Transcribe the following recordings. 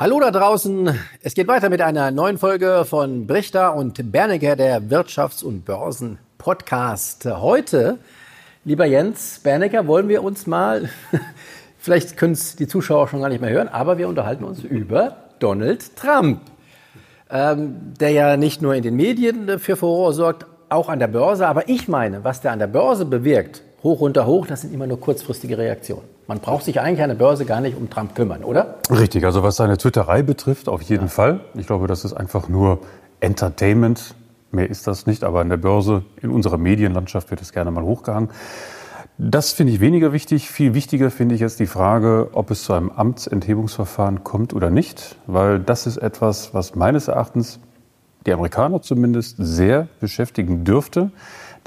Hallo da draußen. Es geht weiter mit einer neuen Folge von Brichter und Bernecker, der Wirtschafts- und Börsen-Podcast. Heute, lieber Jens Bernecker, wollen wir uns mal, vielleicht können es die Zuschauer schon gar nicht mehr hören, aber wir unterhalten uns über Donald Trump, ähm, der ja nicht nur in den Medien für Furore sorgt, auch an der Börse. Aber ich meine, was der an der Börse bewirkt, hoch, runter, hoch, das sind immer nur kurzfristige Reaktionen. Man braucht sich eigentlich an der Börse gar nicht um Trump kümmern, oder? Richtig, also was seine Twitterei betrifft, auf jeden ja. Fall. Ich glaube, das ist einfach nur Entertainment. Mehr ist das nicht, aber an der Börse, in unserer Medienlandschaft wird es gerne mal hochgehangen. Das finde ich weniger wichtig. Viel wichtiger finde ich jetzt die Frage, ob es zu einem Amtsenthebungsverfahren kommt oder nicht, weil das ist etwas, was meines Erachtens die Amerikaner zumindest sehr beschäftigen dürfte.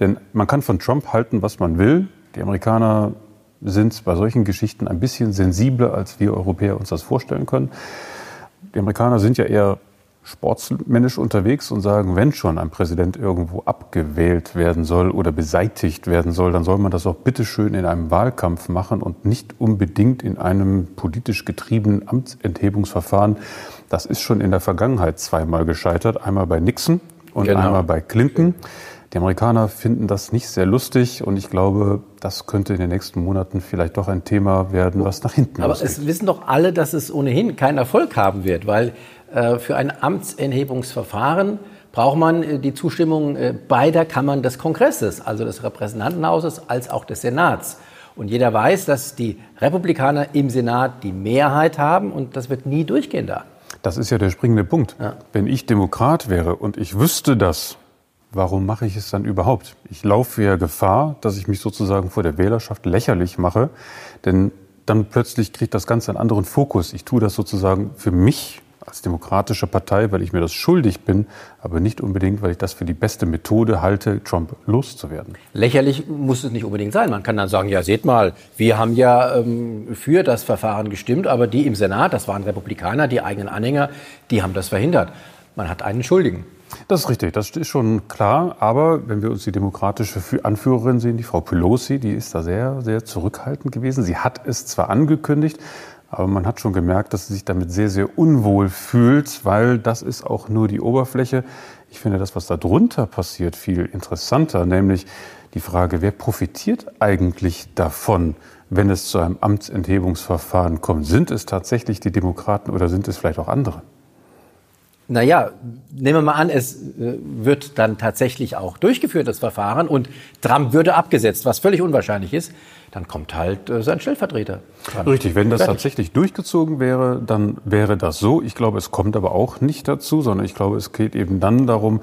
Denn man kann von Trump halten, was man will. Die Amerikaner sind bei solchen Geschichten ein bisschen sensibler, als wir Europäer uns das vorstellen können. Die Amerikaner sind ja eher sportsmännisch unterwegs und sagen, wenn schon ein Präsident irgendwo abgewählt werden soll oder beseitigt werden soll, dann soll man das auch bitteschön in einem Wahlkampf machen und nicht unbedingt in einem politisch getriebenen Amtsenthebungsverfahren. Das ist schon in der Vergangenheit zweimal gescheitert, einmal bei Nixon und genau. einmal bei Clinton. Die Amerikaner finden das nicht sehr lustig und ich glaube, das könnte in den nächsten Monaten vielleicht doch ein Thema werden, was nach hinten Aber es wissen doch alle, dass es ohnehin keinen Erfolg haben wird, weil äh, für ein Amtsenthebungsverfahren braucht man äh, die Zustimmung äh, beider Kammern des Kongresses, also des Repräsentantenhauses als auch des Senats. Und jeder weiß, dass die Republikaner im Senat die Mehrheit haben und das wird nie durchgehen da. Das ist ja der springende Punkt. Ja. Wenn ich Demokrat wäre und ich wüsste das, warum mache ich es dann überhaupt? Ich laufe ja Gefahr, dass ich mich sozusagen vor der Wählerschaft lächerlich mache, denn dann plötzlich kriegt das Ganze einen anderen Fokus. Ich tue das sozusagen für mich als demokratische Partei, weil ich mir das schuldig bin, aber nicht unbedingt, weil ich das für die beste Methode halte, Trump loszuwerden. Lächerlich muss es nicht unbedingt sein. Man kann dann sagen, ja, seht mal, wir haben ja ähm, für das Verfahren gestimmt, aber die im Senat, das waren Republikaner, die eigenen Anhänger, die haben das verhindert. Man hat einen Schuldigen. Das ist richtig, das ist schon klar. Aber wenn wir uns die demokratische Anführerin sehen, die Frau Pelosi, die ist da sehr, sehr zurückhaltend gewesen. Sie hat es zwar angekündigt, aber man hat schon gemerkt, dass sie sich damit sehr, sehr unwohl fühlt, weil das ist auch nur die Oberfläche. Ich finde das, was da drunter passiert, viel interessanter, nämlich die Frage, wer profitiert eigentlich davon, wenn es zu einem Amtsenthebungsverfahren kommt? Sind es tatsächlich die Demokraten oder sind es vielleicht auch andere? Naja, nehmen wir mal an, es äh, wird dann tatsächlich auch durchgeführt, das Verfahren, und Trump würde abgesetzt, was völlig unwahrscheinlich ist, dann kommt halt äh, sein Stellvertreter. Dran. Richtig, wenn das tatsächlich durchgezogen wäre, dann wäre das so. Ich glaube, es kommt aber auch nicht dazu, sondern ich glaube, es geht eben dann darum,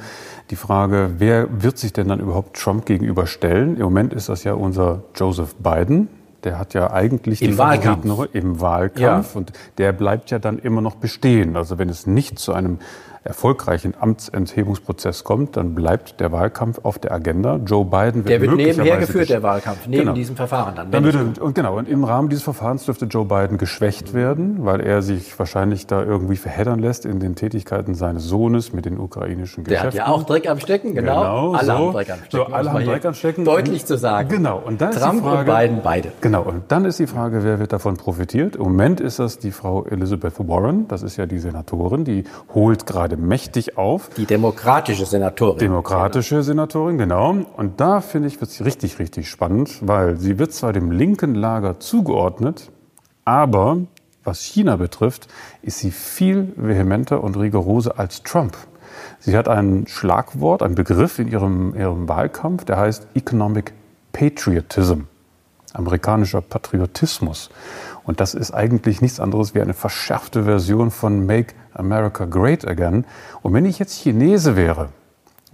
die Frage, wer wird sich denn dann überhaupt Trump gegenüberstellen? Im Moment ist das ja unser Joseph Biden, der hat ja eigentlich Im Wahlkampf. im Wahlkampf ja. und der bleibt ja dann immer noch bestehen. Also wenn es nicht zu einem erfolgreichen Amtsenthebungsprozess kommt, dann bleibt der Wahlkampf auf der Agenda. Joe Biden wird Der wird nebenher geführt, der Wahlkampf, neben genau. diesem Verfahren dann. dann würde, und genau, und im Rahmen dieses Verfahrens dürfte Joe Biden geschwächt werden, weil er sich wahrscheinlich da irgendwie verheddern lässt in den Tätigkeiten seines Sohnes mit den ukrainischen Geschäften. Der hat ja auch Dreck am Stecken, genau. genau alle so. haben Dreck am Stecken. So, alle haben Dreck am Stecken. Deutlich zu sagen. Genau. Und dann Trump ist die Frage, und Biden beide. Genau. Und dann ist die Frage, wer wird davon profitiert? Im Moment ist das die Frau Elizabeth Warren. Das ist ja die Senatorin. Die holt gerade mächtig auf auf. Die demokratische Senatorin. Demokratische Senatorin, genau. Und da finde ich, wird sie richtig, richtig spannend, weil sie wird zwar dem linken Lager zugeordnet, aber was China betrifft, ist sie viel vehementer und rigoroser als Trump. Sie hat ein Schlagwort, einen Begriff in ihrem, ihrem Wahlkampf, der heißt Economic Patriotism, amerikanischer Patriotismus. Und das ist eigentlich nichts anderes wie eine verschärfte Version von Make America Great Again. Und wenn ich jetzt Chinese wäre,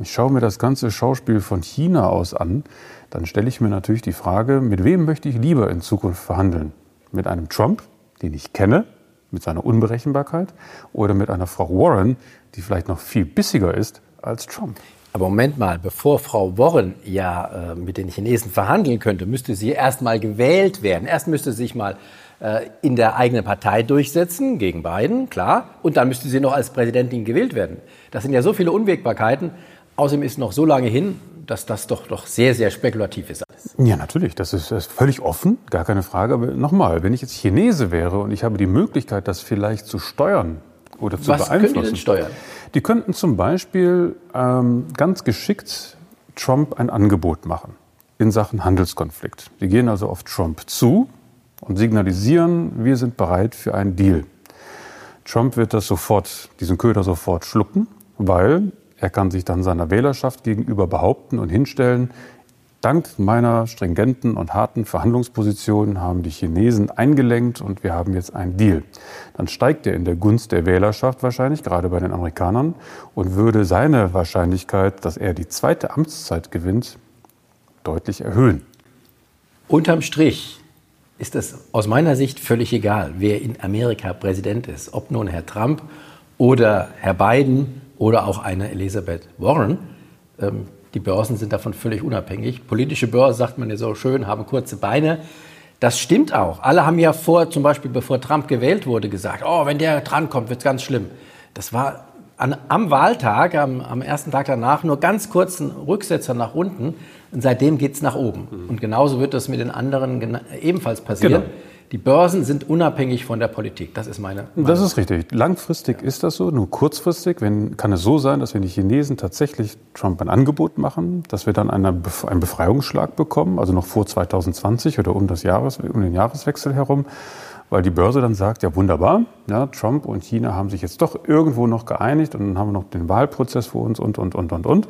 ich schaue mir das ganze Schauspiel von China aus an, dann stelle ich mir natürlich die Frage, mit wem möchte ich lieber in Zukunft verhandeln? Mit einem Trump, den ich kenne, mit seiner Unberechenbarkeit, oder mit einer Frau Warren, die vielleicht noch viel bissiger ist als Trump? Aber Moment mal, bevor Frau Warren ja äh, mit den Chinesen verhandeln könnte, müsste sie erst mal gewählt werden. Erst müsste sie sich mal äh, in der eigenen Partei durchsetzen, gegen Biden, klar. Und dann müsste sie noch als Präsidentin gewählt werden. Das sind ja so viele Unwägbarkeiten. Außerdem ist noch so lange hin, dass das doch, doch sehr, sehr spekulativ ist alles. Ja, natürlich. Das ist, das ist völlig offen, gar keine Frage. Aber nochmal, wenn ich jetzt Chinese wäre und ich habe die Möglichkeit, das vielleicht zu steuern oder zu Was beeinflussen. können die denn steuern? Die könnten zum Beispiel ähm, ganz geschickt Trump ein Angebot machen in Sachen Handelskonflikt. Die gehen also auf Trump zu und signalisieren, wir sind bereit für einen Deal. Trump wird das sofort, diesen Köder sofort schlucken, weil er kann sich dann seiner Wählerschaft gegenüber behaupten und hinstellen, dank meiner stringenten und harten Verhandlungsposition haben die Chinesen eingelenkt und wir haben jetzt einen Deal. Dann steigt er in der Gunst der Wählerschaft wahrscheinlich, gerade bei den Amerikanern, und würde seine Wahrscheinlichkeit, dass er die zweite Amtszeit gewinnt, deutlich erhöhen. Unterm Strich ist es aus meiner Sicht völlig egal, wer in Amerika Präsident ist. Ob nun Herr Trump oder Herr Biden oder auch eine Elisabeth Warren. Die Börsen sind davon völlig unabhängig. Politische Börsen, sagt man ja so schön, haben kurze Beine. Das stimmt auch. Alle haben ja vor, zum Beispiel bevor Trump gewählt wurde, gesagt, oh, wenn der drankommt, wird es ganz schlimm. Das war an, am Wahltag, am, am, ersten Tag danach, nur ganz kurzen Rücksetzer nach unten. Und seitdem geht es nach oben. Mhm. Und genauso wird das mit den anderen ebenfalls passieren. Genau. Die Börsen sind unabhängig von der Politik. Das ist meine Meinung. Das ist richtig. Langfristig ja. ist das so. Nur kurzfristig wenn, kann es so sein, dass wenn die Chinesen tatsächlich Trump ein Angebot machen, dass wir dann eine, einen Befreiungsschlag bekommen, also noch vor 2020 oder um, das Jahres, um den Jahreswechsel herum weil die Börse dann sagt, ja wunderbar, ja, Trump und China haben sich jetzt doch irgendwo noch geeinigt und dann haben wir noch den Wahlprozess vor uns und, und, und, und, und.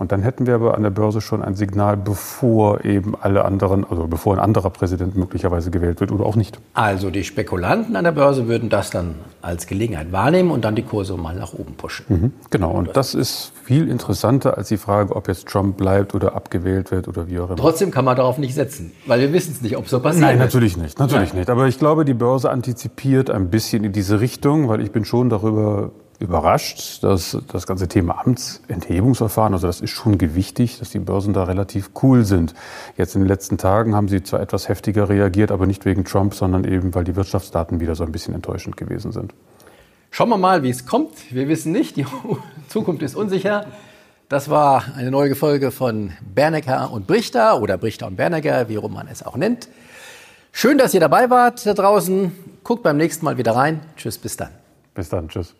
Und dann hätten wir aber an der Börse schon ein Signal, bevor eben alle anderen, also bevor ein anderer Präsident möglicherweise gewählt wird oder auch nicht. Also die Spekulanten an der Börse würden das dann als Gelegenheit wahrnehmen und dann die Kurse mal nach oben pushen. Mhm, genau, und das ist viel interessanter als die Frage, ob jetzt Trump bleibt oder abgewählt wird oder wie auch immer. Trotzdem kann man darauf nicht setzen, weil wir wissen es nicht, ob so passiert. Nein, natürlich nicht, natürlich Nein. nicht. Aber ich glaube, die Börse antizipiert ein bisschen in diese Richtung, weil ich bin schon darüber überrascht, dass das ganze Thema Amtsenthebungsverfahren, also das ist schon gewichtig, dass die Börsen da relativ cool sind. Jetzt in den letzten Tagen haben sie zwar etwas heftiger reagiert, aber nicht wegen Trump, sondern eben, weil die Wirtschaftsdaten wieder so ein bisschen enttäuschend gewesen sind. Schauen wir mal, wie es kommt. Wir wissen nicht, die Zukunft ist unsicher. Das war eine neue Folge von Bernecker und Brichter oder Brichter und Bernecker, wie man es auch nennt. Schön, dass ihr dabei wart da draußen. Guckt beim nächsten Mal wieder rein. Tschüss, bis dann. Bis dann, tschüss.